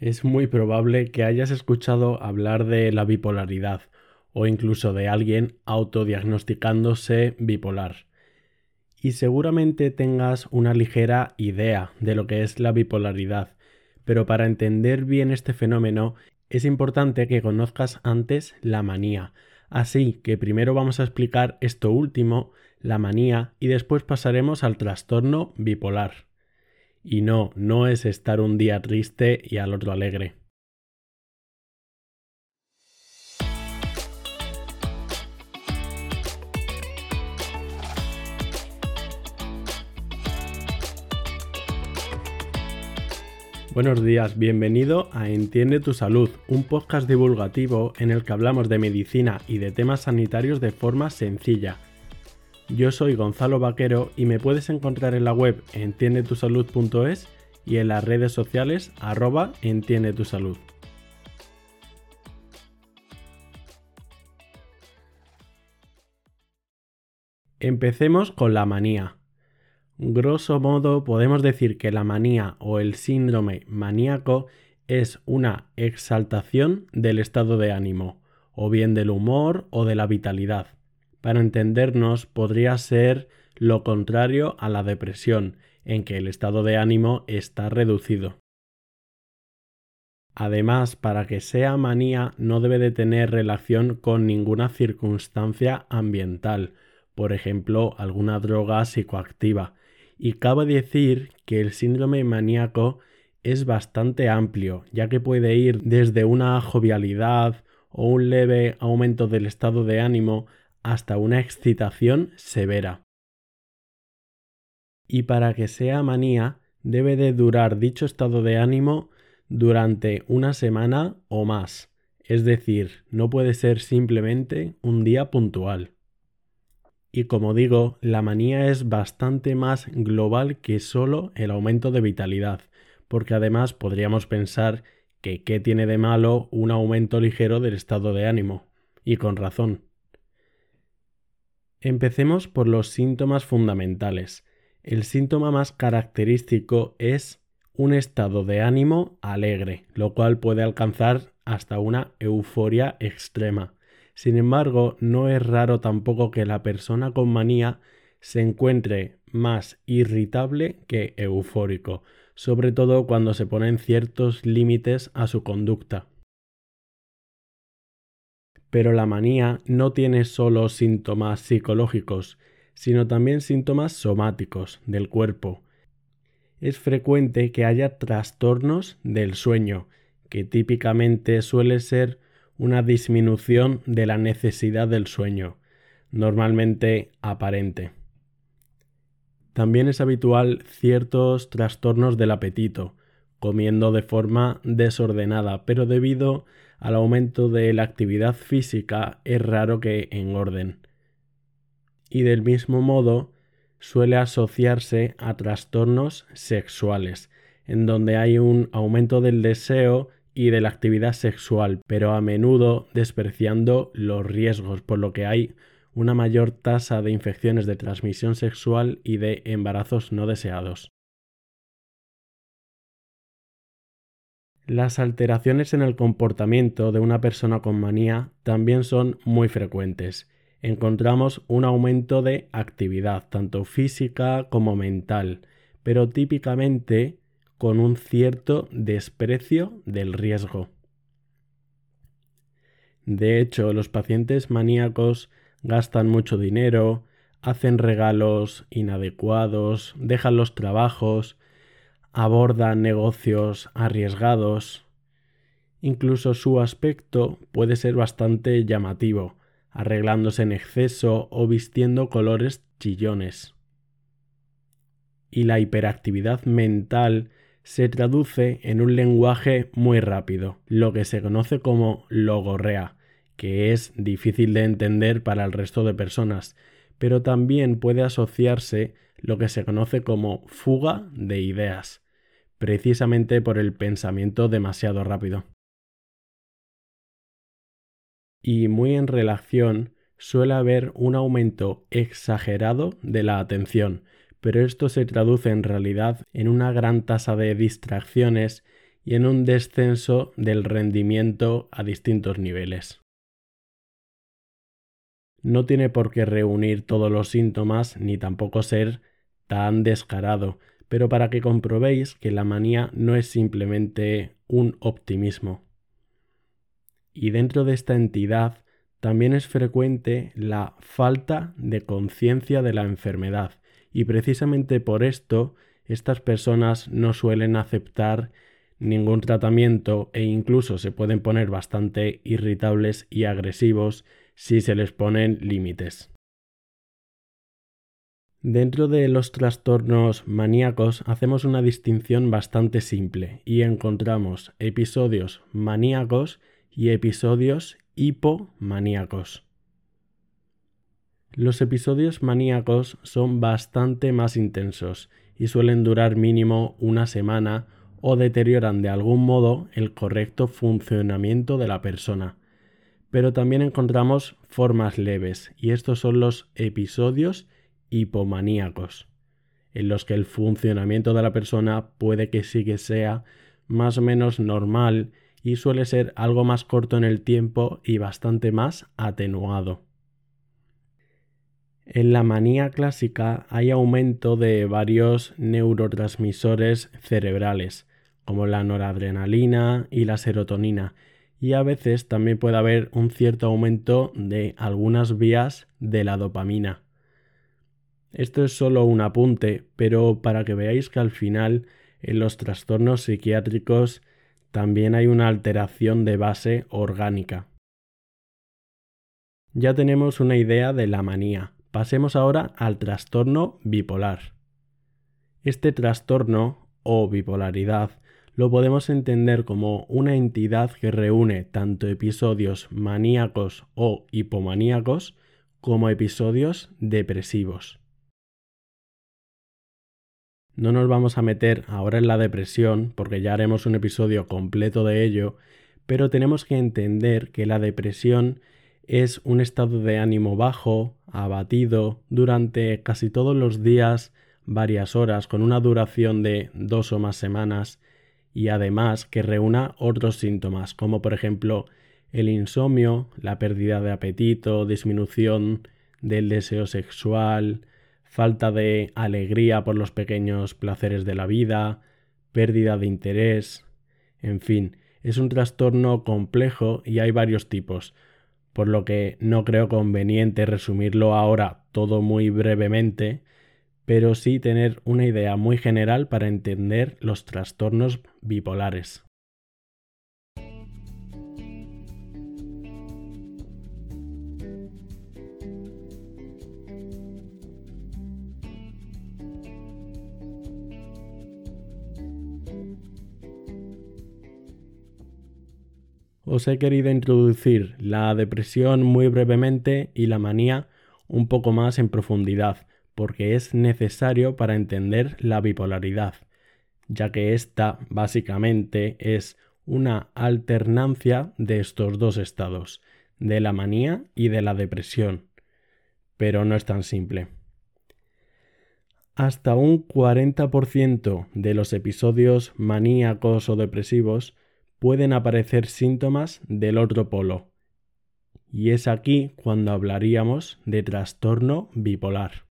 Es muy probable que hayas escuchado hablar de la bipolaridad o incluso de alguien autodiagnosticándose bipolar. Y seguramente tengas una ligera idea de lo que es la bipolaridad, pero para entender bien este fenómeno es importante que conozcas antes la manía. Así que primero vamos a explicar esto último, la manía, y después pasaremos al trastorno bipolar. Y no, no es estar un día triste y al otro alegre. Buenos días, bienvenido a Entiende tu Salud, un podcast divulgativo en el que hablamos de medicina y de temas sanitarios de forma sencilla yo soy Gonzalo Vaquero y me puedes encontrar en la web entiendetusalud.es y en las redes sociales arroba entiende tu salud. Empecemos con la manía. Grosso modo podemos decir que la manía o el síndrome maníaco es una exaltación del estado de ánimo, o bien del humor o de la vitalidad para entendernos, podría ser lo contrario a la depresión, en que el estado de ánimo está reducido. Además, para que sea manía no debe de tener relación con ninguna circunstancia ambiental, por ejemplo, alguna droga psicoactiva. Y cabe decir que el síndrome maníaco es bastante amplio, ya que puede ir desde una jovialidad o un leve aumento del estado de ánimo hasta una excitación severa. Y para que sea manía, debe de durar dicho estado de ánimo durante una semana o más, es decir, no puede ser simplemente un día puntual. Y como digo, la manía es bastante más global que solo el aumento de vitalidad, porque además podríamos pensar que qué tiene de malo un aumento ligero del estado de ánimo, y con razón. Empecemos por los síntomas fundamentales. El síntoma más característico es un estado de ánimo alegre, lo cual puede alcanzar hasta una euforia extrema. Sin embargo, no es raro tampoco que la persona con manía se encuentre más irritable que eufórico, sobre todo cuando se ponen ciertos límites a su conducta. Pero la manía no tiene solo síntomas psicológicos, sino también síntomas somáticos del cuerpo. Es frecuente que haya trastornos del sueño, que típicamente suele ser una disminución de la necesidad del sueño, normalmente aparente. También es habitual ciertos trastornos del apetito, comiendo de forma desordenada, pero debido al aumento de la actividad física es raro que engorden. Y del mismo modo suele asociarse a trastornos sexuales, en donde hay un aumento del deseo y de la actividad sexual, pero a menudo despreciando los riesgos, por lo que hay una mayor tasa de infecciones de transmisión sexual y de embarazos no deseados. Las alteraciones en el comportamiento de una persona con manía también son muy frecuentes. Encontramos un aumento de actividad, tanto física como mental, pero típicamente con un cierto desprecio del riesgo. De hecho, los pacientes maníacos gastan mucho dinero, hacen regalos inadecuados, dejan los trabajos, abordan negocios arriesgados. Incluso su aspecto puede ser bastante llamativo, arreglándose en exceso o vistiendo colores chillones. Y la hiperactividad mental se traduce en un lenguaje muy rápido, lo que se conoce como logorrea, que es difícil de entender para el resto de personas, pero también puede asociarse lo que se conoce como fuga de ideas, precisamente por el pensamiento demasiado rápido. Y muy en relación suele haber un aumento exagerado de la atención, pero esto se traduce en realidad en una gran tasa de distracciones y en un descenso del rendimiento a distintos niveles. No tiene por qué reunir todos los síntomas ni tampoco ser tan descarado, pero para que comprobéis que la manía no es simplemente un optimismo. Y dentro de esta entidad también es frecuente la falta de conciencia de la enfermedad, y precisamente por esto estas personas no suelen aceptar ningún tratamiento e incluso se pueden poner bastante irritables y agresivos si se les ponen límites. Dentro de los trastornos maníacos hacemos una distinción bastante simple y encontramos episodios maníacos y episodios hipomaníacos. Los episodios maníacos son bastante más intensos y suelen durar mínimo una semana o deterioran de algún modo el correcto funcionamiento de la persona. Pero también encontramos formas leves y estos son los episodios hipomaníacos, en los que el funcionamiento de la persona puede que sí que sea más o menos normal y suele ser algo más corto en el tiempo y bastante más atenuado. En la manía clásica hay aumento de varios neurotransmisores cerebrales, como la noradrenalina y la serotonina, y a veces también puede haber un cierto aumento de algunas vías de la dopamina. Esto es solo un apunte, pero para que veáis que al final en los trastornos psiquiátricos también hay una alteración de base orgánica. Ya tenemos una idea de la manía. Pasemos ahora al trastorno bipolar. Este trastorno o bipolaridad lo podemos entender como una entidad que reúne tanto episodios maníacos o hipomaníacos como episodios depresivos. No nos vamos a meter ahora en la depresión porque ya haremos un episodio completo de ello, pero tenemos que entender que la depresión es un estado de ánimo bajo, abatido, durante casi todos los días, varias horas, con una duración de dos o más semanas, y además que reúna otros síntomas, como por ejemplo el insomnio, la pérdida de apetito, disminución del deseo sexual, falta de alegría por los pequeños placeres de la vida, pérdida de interés, en fin, es un trastorno complejo y hay varios tipos, por lo que no creo conveniente resumirlo ahora todo muy brevemente, pero sí tener una idea muy general para entender los trastornos bipolares. Os he querido introducir la depresión muy brevemente y la manía un poco más en profundidad, porque es necesario para entender la bipolaridad, ya que esta básicamente es una alternancia de estos dos estados, de la manía y de la depresión. Pero no es tan simple. Hasta un 40% de los episodios maníacos o depresivos pueden aparecer síntomas del otro polo. Y es aquí cuando hablaríamos de trastorno bipolar.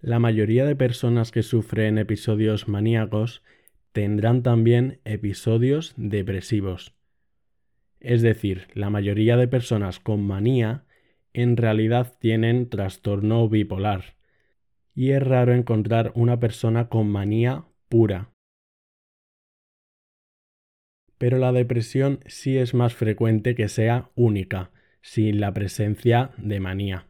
La mayoría de personas que sufren episodios maníacos tendrán también episodios depresivos. Es decir, la mayoría de personas con manía en realidad tienen trastorno bipolar. Y es raro encontrar una persona con manía pura, pero la depresión sí es más frecuente que sea única, sin la presencia de manía.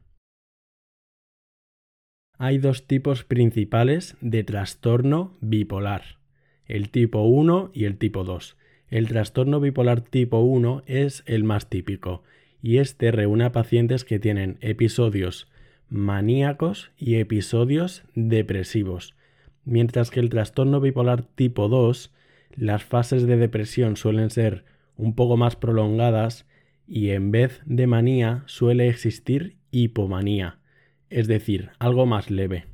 Hay dos tipos principales de trastorno bipolar, el tipo 1 y el tipo 2. El trastorno bipolar tipo 1 es el más típico y este reúne a pacientes que tienen episodios maníacos y episodios depresivos, mientras que el trastorno bipolar tipo 2 las fases de depresión suelen ser un poco más prolongadas y en vez de manía suele existir hipomanía, es decir, algo más leve.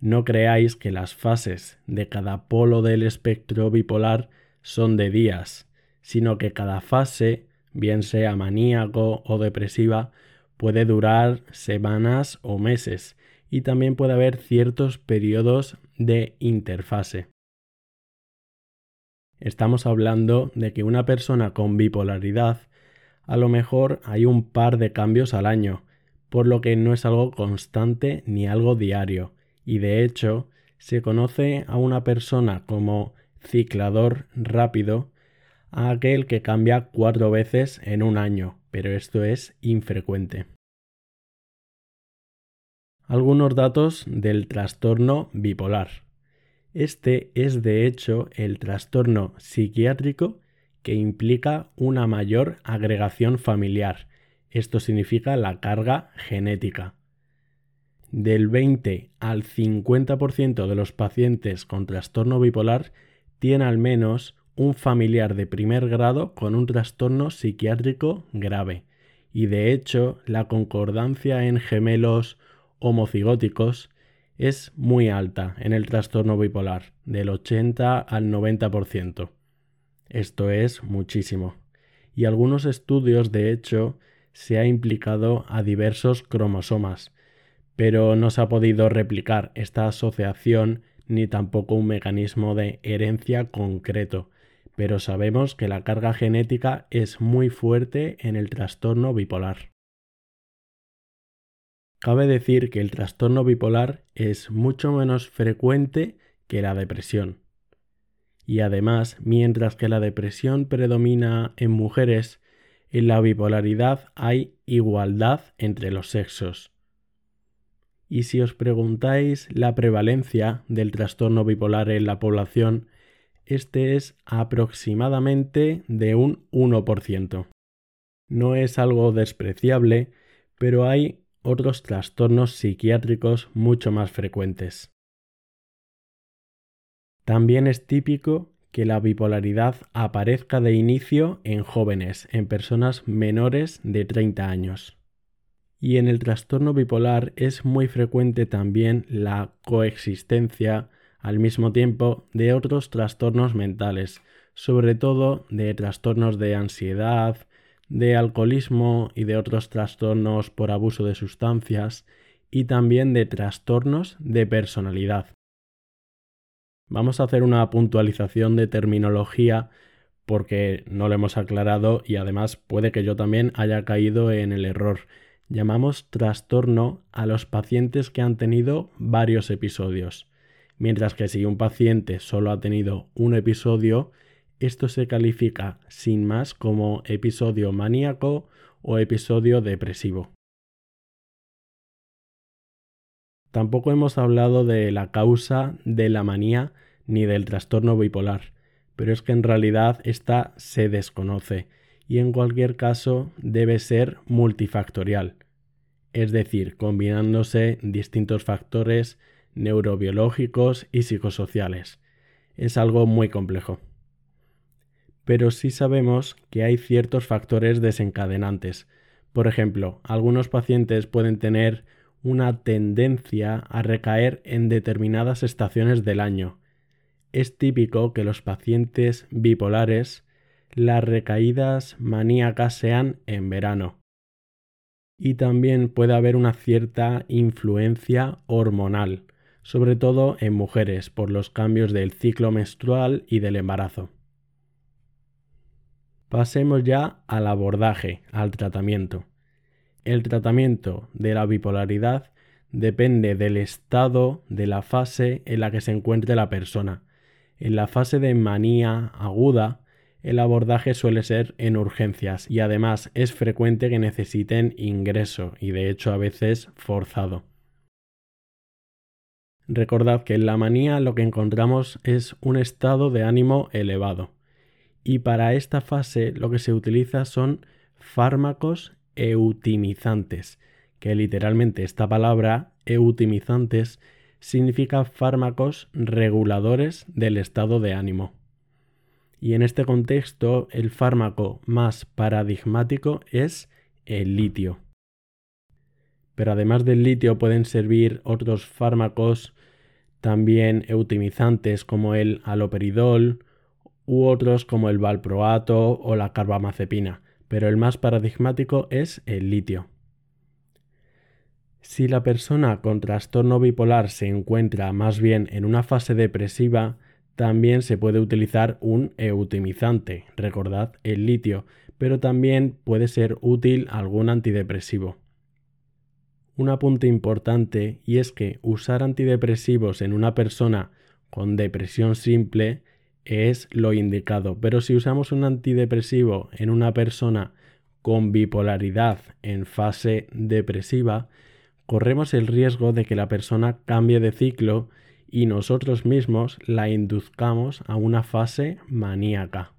No creáis que las fases de cada polo del espectro bipolar son de días, sino que cada fase, bien sea maníaco o depresiva, puede durar semanas o meses y también puede haber ciertos periodos de interfase. Estamos hablando de que una persona con bipolaridad a lo mejor hay un par de cambios al año, por lo que no es algo constante ni algo diario, y de hecho se conoce a una persona como ciclador rápido a aquel que cambia cuatro veces en un año, pero esto es infrecuente. Algunos datos del trastorno bipolar. Este es de hecho el trastorno psiquiátrico que implica una mayor agregación familiar. Esto significa la carga genética. Del 20 al 50% de los pacientes con trastorno bipolar tiene al menos un familiar de primer grado con un trastorno psiquiátrico grave. Y de hecho, la concordancia en gemelos homocigóticos es muy alta en el trastorno bipolar, del 80 al 90%. Esto es muchísimo. Y algunos estudios, de hecho, se ha implicado a diversos cromosomas, pero no se ha podido replicar esta asociación ni tampoco un mecanismo de herencia concreto, pero sabemos que la carga genética es muy fuerte en el trastorno bipolar. Cabe decir que el trastorno bipolar es mucho menos frecuente que la depresión. Y además, mientras que la depresión predomina en mujeres, en la bipolaridad hay igualdad entre los sexos. Y si os preguntáis la prevalencia del trastorno bipolar en la población, este es aproximadamente de un 1%. No es algo despreciable, pero hay otros trastornos psiquiátricos mucho más frecuentes. También es típico que la bipolaridad aparezca de inicio en jóvenes, en personas menores de 30 años. Y en el trastorno bipolar es muy frecuente también la coexistencia al mismo tiempo de otros trastornos mentales, sobre todo de trastornos de ansiedad, de alcoholismo y de otros trastornos por abuso de sustancias y también de trastornos de personalidad. Vamos a hacer una puntualización de terminología porque no lo hemos aclarado y además puede que yo también haya caído en el error. Llamamos trastorno a los pacientes que han tenido varios episodios, mientras que si un paciente solo ha tenido un episodio, esto se califica sin más como episodio maníaco o episodio depresivo. Tampoco hemos hablado de la causa de la manía ni del trastorno bipolar, pero es que en realidad esta se desconoce y en cualquier caso debe ser multifactorial, es decir, combinándose distintos factores neurobiológicos y psicosociales. Es algo muy complejo pero sí sabemos que hay ciertos factores desencadenantes. Por ejemplo, algunos pacientes pueden tener una tendencia a recaer en determinadas estaciones del año. Es típico que los pacientes bipolares las recaídas maníacas sean en verano. Y también puede haber una cierta influencia hormonal, sobre todo en mujeres, por los cambios del ciclo menstrual y del embarazo. Pasemos ya al abordaje, al tratamiento. El tratamiento de la bipolaridad depende del estado de la fase en la que se encuentre la persona. En la fase de manía aguda, el abordaje suele ser en urgencias y además es frecuente que necesiten ingreso y de hecho a veces forzado. Recordad que en la manía lo que encontramos es un estado de ánimo elevado y para esta fase lo que se utiliza son fármacos eutimizantes, que literalmente esta palabra eutimizantes significa fármacos reguladores del estado de ánimo. Y en este contexto el fármaco más paradigmático es el litio. Pero además del litio pueden servir otros fármacos también eutimizantes como el aloperidol u otros como el valproato o la carbamazepina, pero el más paradigmático es el litio. Si la persona con trastorno bipolar se encuentra más bien en una fase depresiva, también se puede utilizar un eutimizante, recordad el litio, pero también puede ser útil algún antidepresivo. Un apunte importante y es que usar antidepresivos en una persona con depresión simple es lo indicado, pero si usamos un antidepresivo en una persona con bipolaridad en fase depresiva, corremos el riesgo de que la persona cambie de ciclo y nosotros mismos la induzcamos a una fase maníaca.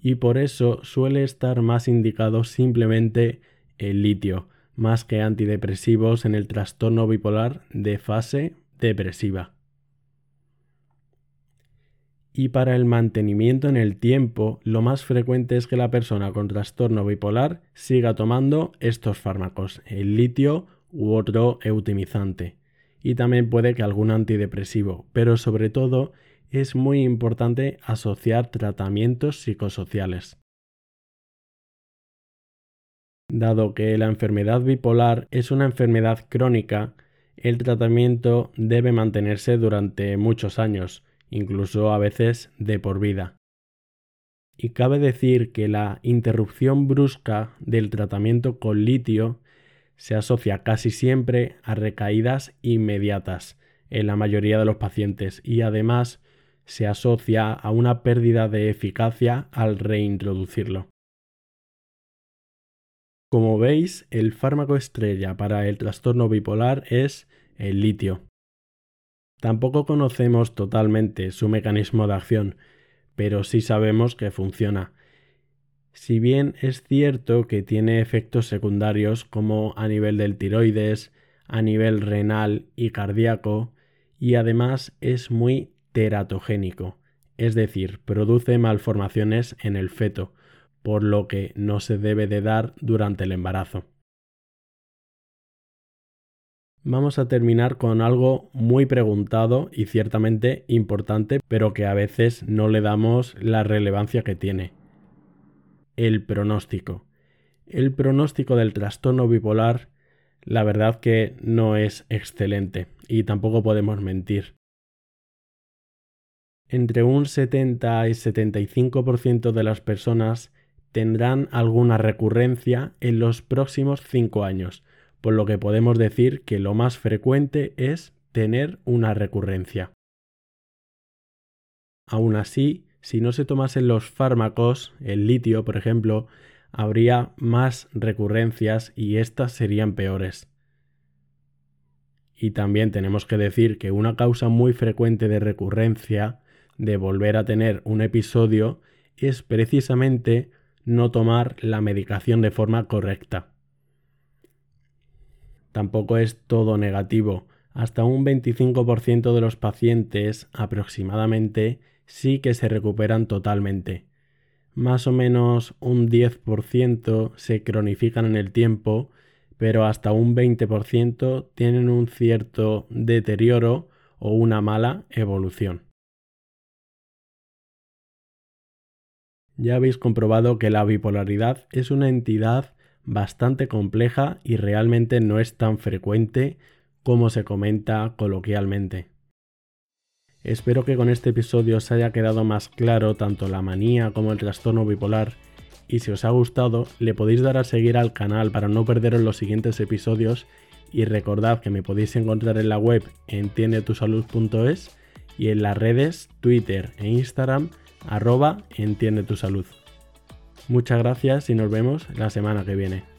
Y por eso suele estar más indicado simplemente el litio, más que antidepresivos en el trastorno bipolar de fase depresiva. Y para el mantenimiento en el tiempo, lo más frecuente es que la persona con trastorno bipolar siga tomando estos fármacos, el litio u otro eutimizante. Y también puede que algún antidepresivo, pero sobre todo es muy importante asociar tratamientos psicosociales. Dado que la enfermedad bipolar es una enfermedad crónica, el tratamiento debe mantenerse durante muchos años, incluso a veces de por vida. Y cabe decir que la interrupción brusca del tratamiento con litio se asocia casi siempre a recaídas inmediatas en la mayoría de los pacientes y además se asocia a una pérdida de eficacia al reintroducirlo. Como veis, el fármaco estrella para el trastorno bipolar es el litio. Tampoco conocemos totalmente su mecanismo de acción, pero sí sabemos que funciona. Si bien es cierto que tiene efectos secundarios como a nivel del tiroides, a nivel renal y cardíaco, y además es muy teratogénico, es decir, produce malformaciones en el feto, por lo que no se debe de dar durante el embarazo. Vamos a terminar con algo muy preguntado y ciertamente importante, pero que a veces no le damos la relevancia que tiene. El pronóstico. El pronóstico del trastorno bipolar, la verdad que no es excelente y tampoco podemos mentir. Entre un 70 y 75% de las personas tendrán alguna recurrencia en los próximos 5 años, por lo que podemos decir que lo más frecuente es tener una recurrencia. Aún así, si no se tomasen los fármacos, el litio, por ejemplo, habría más recurrencias y estas serían peores. Y también tenemos que decir que una causa muy frecuente de recurrencia, de volver a tener un episodio, es precisamente no tomar la medicación de forma correcta. Tampoco es todo negativo. Hasta un 25% de los pacientes aproximadamente sí que se recuperan totalmente. Más o menos un 10% se cronifican en el tiempo, pero hasta un 20% tienen un cierto deterioro o una mala evolución. ya habéis comprobado que la bipolaridad es una entidad bastante compleja y realmente no es tan frecuente como se comenta coloquialmente. Espero que con este episodio os haya quedado más claro tanto la manía como el trastorno bipolar y si os ha gustado le podéis dar a seguir al canal para no perderos los siguientes episodios y recordad que me podéis encontrar en la web entiendetusalud.es y en las redes Twitter e Instagram arroba entiende tu salud. Muchas gracias y nos vemos la semana que viene.